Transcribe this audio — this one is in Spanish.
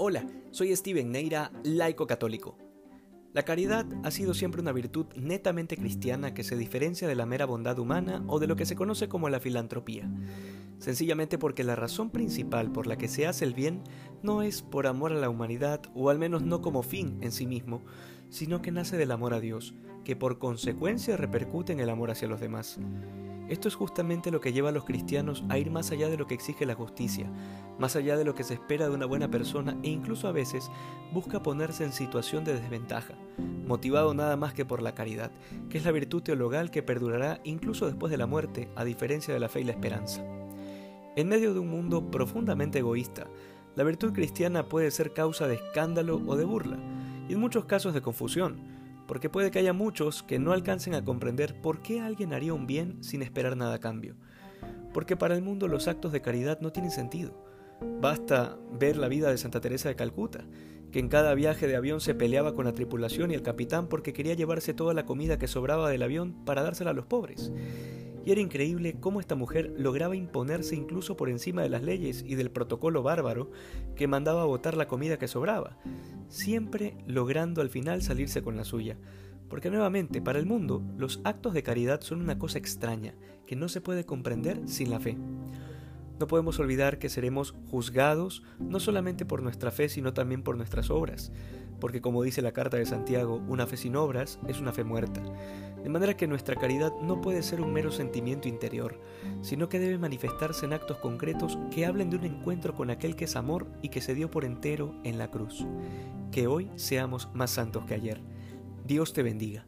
Hola, soy Steven Neira, laico católico. La caridad ha sido siempre una virtud netamente cristiana que se diferencia de la mera bondad humana o de lo que se conoce como la filantropía, sencillamente porque la razón principal por la que se hace el bien no es por amor a la humanidad o al menos no como fin en sí mismo, sino que nace del amor a Dios, que por consecuencia repercute en el amor hacia los demás. Esto es justamente lo que lleva a los cristianos a ir más allá de lo que exige la justicia, más allá de lo que se espera de una buena persona e incluso a veces busca ponerse en situación de desventaja, motivado nada más que por la caridad, que es la virtud teologal que perdurará incluso después de la muerte, a diferencia de la fe y la esperanza. En medio de un mundo profundamente egoísta, la virtud cristiana puede ser causa de escándalo o de burla, y en muchos casos de confusión, porque puede que haya muchos que no alcancen a comprender por qué alguien haría un bien sin esperar nada a cambio. Porque para el mundo los actos de caridad no tienen sentido. Basta ver la vida de Santa Teresa de Calcuta, que en cada viaje de avión se peleaba con la tripulación y el capitán porque quería llevarse toda la comida que sobraba del avión para dársela a los pobres. Y era increíble cómo esta mujer lograba imponerse incluso por encima de las leyes y del protocolo bárbaro que mandaba botar la comida que sobraba, siempre logrando al final salirse con la suya. Porque nuevamente, para el mundo, los actos de caridad son una cosa extraña, que no se puede comprender sin la fe. No podemos olvidar que seremos juzgados no solamente por nuestra fe, sino también por nuestras obras, porque como dice la carta de Santiago, una fe sin obras es una fe muerta. De manera que nuestra caridad no puede ser un mero sentimiento interior, sino que debe manifestarse en actos concretos que hablen de un encuentro con aquel que es amor y que se dio por entero en la cruz. Que hoy seamos más santos que ayer. Dios te bendiga.